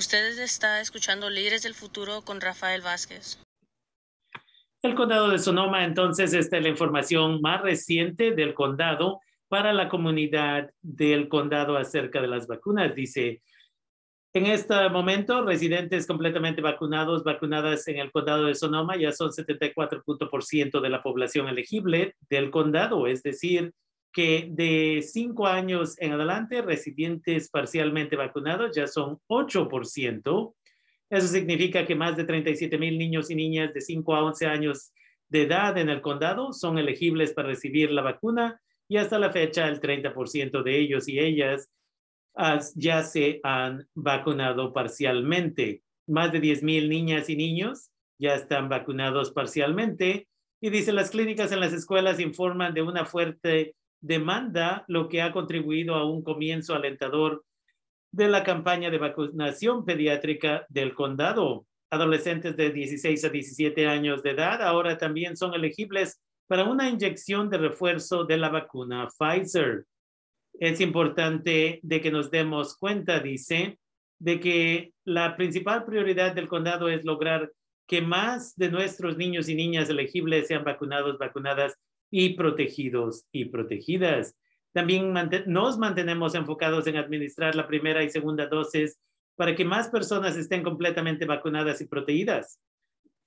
Ustedes está escuchando Líderes del Futuro con Rafael Vázquez. El condado de Sonoma, entonces, esta es la información más reciente del condado para la comunidad del condado acerca de las vacunas. Dice, en este momento, residentes completamente vacunados, vacunadas en el condado de Sonoma, ya son 74% de la población elegible del condado, es decir, que de cinco años en adelante, residentes parcialmente vacunados ya son 8%. Eso significa que más de 37 mil niños y niñas de 5 a 11 años de edad en el condado son elegibles para recibir la vacuna y hasta la fecha el 30% de ellos y ellas ya se han vacunado parcialmente. Más de 10 mil niñas y niños ya están vacunados parcialmente. Y dice, las clínicas en las escuelas informan de una fuerte demanda, lo que ha contribuido a un comienzo alentador de la campaña de vacunación pediátrica del condado. Adolescentes de 16 a 17 años de edad ahora también son elegibles para una inyección de refuerzo de la vacuna Pfizer. Es importante de que nos demos cuenta, dice, de que la principal prioridad del condado es lograr que más de nuestros niños y niñas elegibles sean vacunados, vacunadas y protegidos y protegidas. También nos mantenemos enfocados en administrar la primera y segunda dosis para que más personas estén completamente vacunadas y protegidas.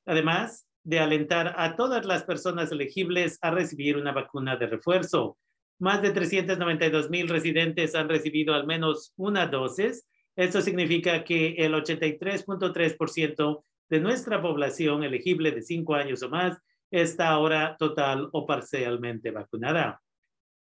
Además de alentar a todas las personas elegibles a recibir una vacuna de refuerzo. Más de 392 mil residentes han recibido al menos una dosis. Esto significa que el 83.3% de nuestra población elegible de 5 años o más está ahora total o parcialmente vacunada.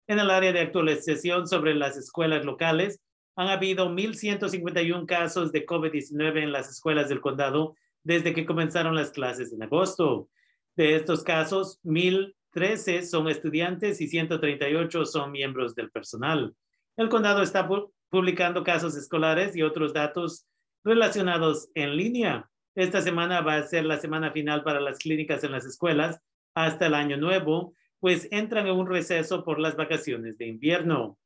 En el área de actualización sobre las escuelas locales, han habido 1.151 casos de COVID-19 en las escuelas del condado desde que comenzaron las clases en agosto. De estos casos, 1.013 son estudiantes y 138 son miembros del personal. El condado está publicando casos escolares y otros datos relacionados en línea. Esta semana va a ser la semana final para las clínicas en las escuelas hasta el año nuevo, pues entran en un receso por las vacaciones de invierno.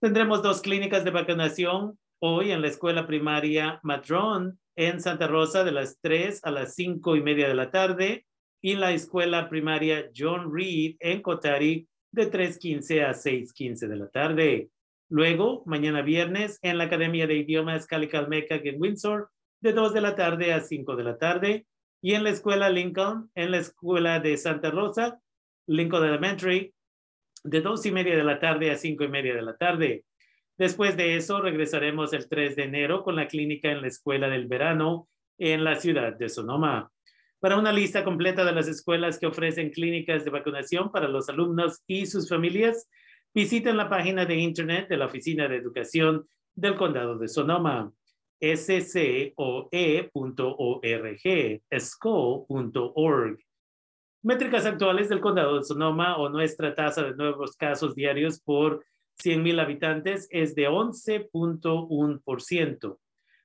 Tendremos dos clínicas de vacunación hoy en la escuela primaria Madrón en Santa Rosa de las 3 a las 5 y media de la tarde y la escuela primaria John Reed en Cotari de 3.15 a 6.15 de la tarde. Luego, mañana viernes, en la Academia de Idiomas Calicalmeca en Windsor de 2 de la tarde a 5 de la tarde. Y en la escuela Lincoln, en la escuela de Santa Rosa, Lincoln Elementary, de 2 y media de la tarde a 5 y media de la tarde. Después de eso, regresaremos el 3 de enero con la clínica en la escuela del verano en la ciudad de Sonoma. Para una lista completa de las escuelas que ofrecen clínicas de vacunación para los alumnos y sus familias, visiten la página de internet de la Oficina de Educación del Condado de Sonoma scoe.org, sco.org. Métricas actuales del condado de Sonoma o nuestra tasa de nuevos casos diarios por 100,000 habitantes es de 11.1%.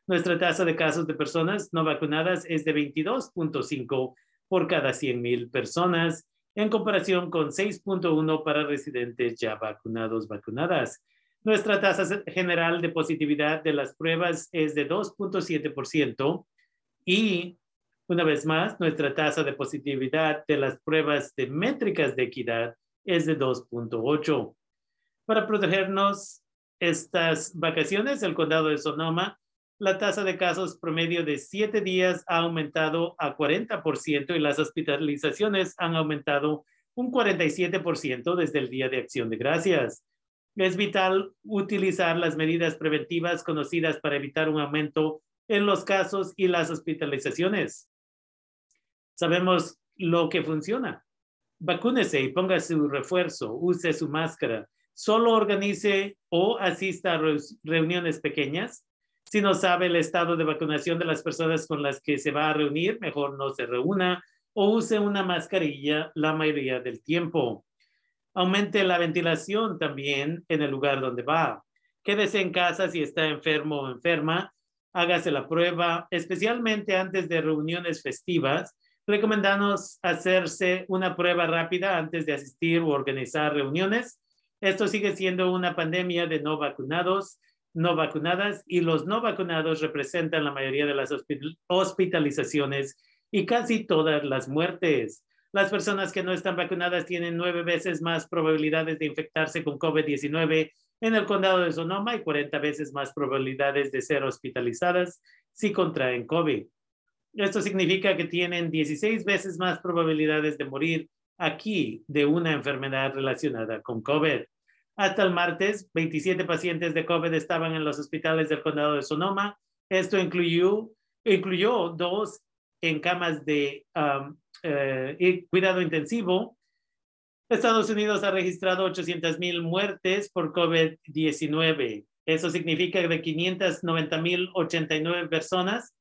Nuestra tasa de casos de personas no vacunadas es de 22.5 por cada 100,000 personas, en comparación con 6.1 para residentes ya vacunados, vacunadas. Nuestra tasa general de positividad de las pruebas es de 2.7% y, una vez más, nuestra tasa de positividad de las pruebas de métricas de equidad es de 2.8. Para protegernos estas vacaciones, el condado de Sonoma, la tasa de casos promedio de siete días ha aumentado a 40% y las hospitalizaciones han aumentado un 47% desde el Día de Acción de Gracias. Es vital utilizar las medidas preventivas conocidas para evitar un aumento en los casos y las hospitalizaciones. Sabemos lo que funciona. Vacúnese y ponga su refuerzo, use su máscara, solo organice o asista a reuniones pequeñas. Si no sabe el estado de vacunación de las personas con las que se va a reunir, mejor no se reúna o use una mascarilla la mayoría del tiempo. Aumente la ventilación también en el lugar donde va. Quédese en casa si está enfermo o enferma. Hágase la prueba, especialmente antes de reuniones festivas. Recomendamos hacerse una prueba rápida antes de asistir o organizar reuniones. Esto sigue siendo una pandemia de no vacunados. no vacunadas y los no vacunados representan la mayoría de las hospitalizaciones y casi todas las muertes. Las personas que no están vacunadas tienen nueve veces más probabilidades de infectarse con COVID-19 en el condado de Sonoma y 40 veces más probabilidades de ser hospitalizadas si contraen COVID. Esto significa que tienen 16 veces más probabilidades de morir aquí de una enfermedad relacionada con COVID. Hasta el martes, 27 pacientes de COVID estaban en los hospitales del condado de Sonoma. Esto incluyó, incluyó dos en camas de eh, cuidado intensivo. Estados Unidos ha registrado 800 mil muertes por COVID-19. Eso significa de 590 mil 89 personas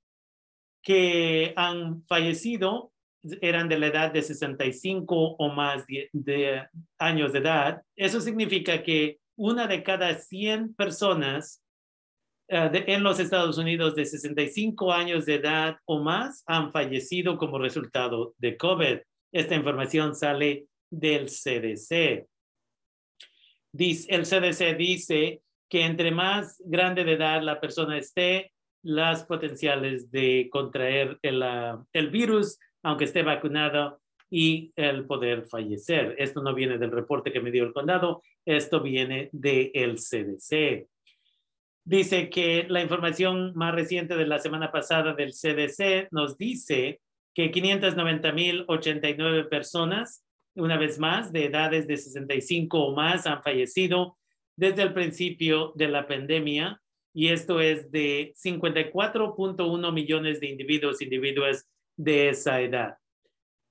que han fallecido eran de la edad de 65 o más de, años de edad. Eso significa que una de cada 100 personas eh, en los Estados Unidos de 65 años de edad o más han fallecido como resultado de COVID. Esta información sale del CDC. Dice, el CDC dice que entre más grande de edad la persona esté, las potenciales de contraer el, ah, el virus, aunque esté vacunado, y el poder fallecer. Esto no viene del reporte que me dio el condado, esto viene del CDC. Dice que la información más reciente de la semana pasada del CDC nos dice que 590.089 personas, una vez más, de edades de 65 o más han fallecido desde el principio de la pandemia y esto es de 54.1 millones de individuos, individuos de esa edad.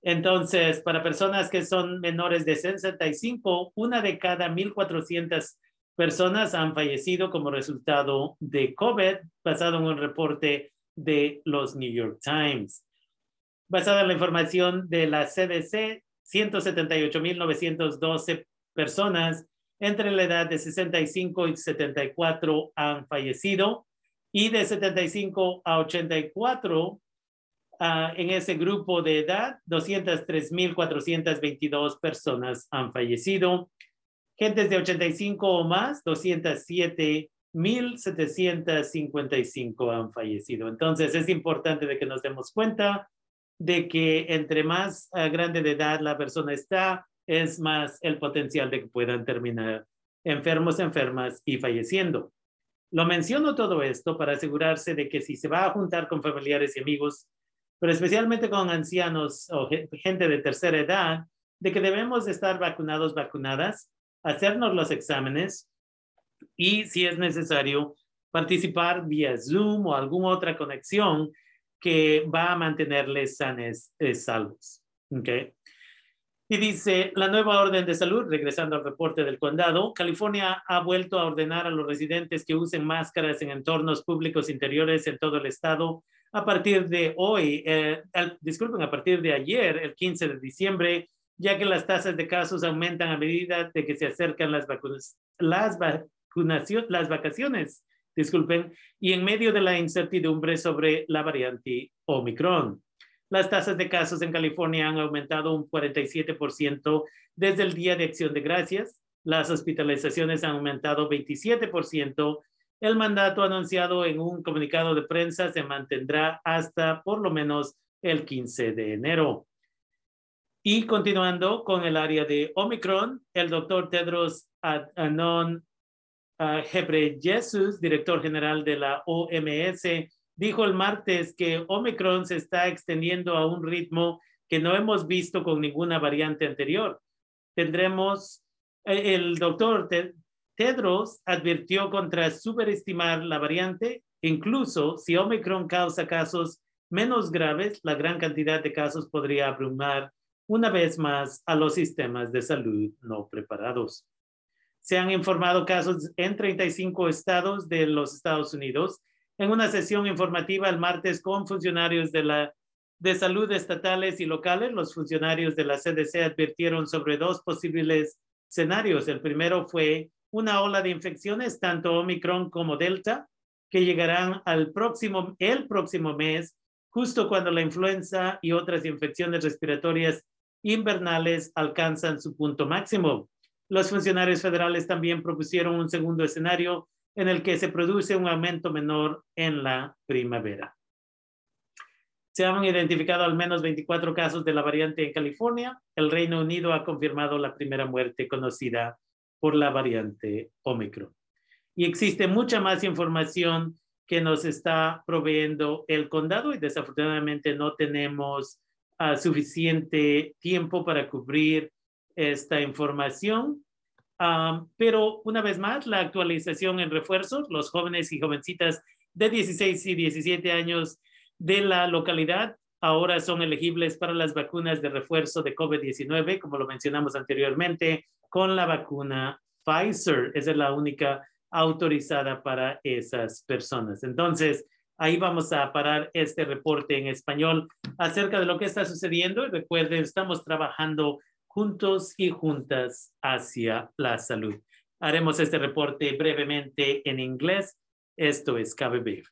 Entonces, para personas que son menores de 65, una de cada 1.400 personas han fallecido como resultado de COVID, basado en un reporte de los New York Times. Basada en la información de la CDC, 178.912 personas entre la edad de 65 y 74 han fallecido y de 75 a 84 ah, en ese grupo de edad, 203.422 personas han fallecido. Gentes de 85 o más, 207.755 han fallecido. Entonces es importante de que nos demos cuenta de que entre más ah, grande de edad la persona está, es más el potencial de que puedan terminar enfermos, enfermas y falleciendo. Lo menciono todo esto para asegurarse de que si se va a juntar con familiares y amigos, pero especialmente con ancianos o gente de tercera edad, de que debemos estar vacunados, vacunadas, hacernos los exámenes y si es necesario participar vía Zoom o alguna otra conexión que va a mantenerles sanes, eh, salvos. Okay. Y dice, la nueva orden de salud, regresando al reporte del condado, California ha vuelto a ordenar a los residentes que usen máscaras en entornos públicos interiores en todo el estado a partir de hoy, eh, disculpen, a partir de ayer, el 15 de diciembre, ya que las tasas de casos aumentan a medida de que se acercan las, vacunas, las, vacaciones, disculpen, y en medio de la incertidumbre sobre la variante Omicron. Las tasas de casos en California han aumentado un 47% desde el Día de Acción de Gracias. Las hospitalizaciones han aumentado 27%. El mandato anunciado en un comunicado de prensa se mantendrá hasta por lo menos el 15 de enero. Y continuando con el área de Omicron, el doctor Tedros Adhanom Ghebreyesus, director general de la OMS, dijo el martes que Omicron se está extendiendo a un ritmo que no hemos visto con ninguna variante anterior. Tendremos, eh, el doctor Tedros advirtió contra superestimar la variante, incluso si Omicron causa casos menos graves, la gran cantidad de casos podría abrumar una vez más a los sistemas de salud no preparados. Se han informado casos en 35 estados de los Estados Unidos en una sesión informativa el martes con funcionarios de, la, de salud estatales y locales. Los funcionarios de la CDC advirtieron sobre dos posibles escenarios. El primero fue una ola de infecciones, tanto Omicron como Delta, que llegarán al próximo, el próximo mes, justo cuando la influenza y otras infecciones respiratorias invernales alcanzan su punto máximo. Los funcionarios federales también propusieron un segundo escenario en el que se produce un aumento menor en la primavera. Se han identificado al menos 24 casos de la variante en California. El Reino Unido ha confirmado la primera muerte conocida por la variante Omicron. Y existe mucha más información que nos está proveyendo el condado y desafortunadamente no tenemos suficiente tiempo para cubrir esta información. Pero una vez más, la actualización en refuerzos, los jóvenes y jovencitas de 16 y 17 años de la localidad ahora son elegibles para las vacunas de refuerzo de COVID-19, como lo mencionamos anteriormente, con la vacuna Pfizer. Esa es la única autorizada para esas personas. Entonces, Ahí vamos a parar este reporte en español acerca de lo que está sucediendo y recuerden, estamos trabajando juntos y juntas hacia la salud. Haremos este reporte brevemente en inglés. Esto es KBB.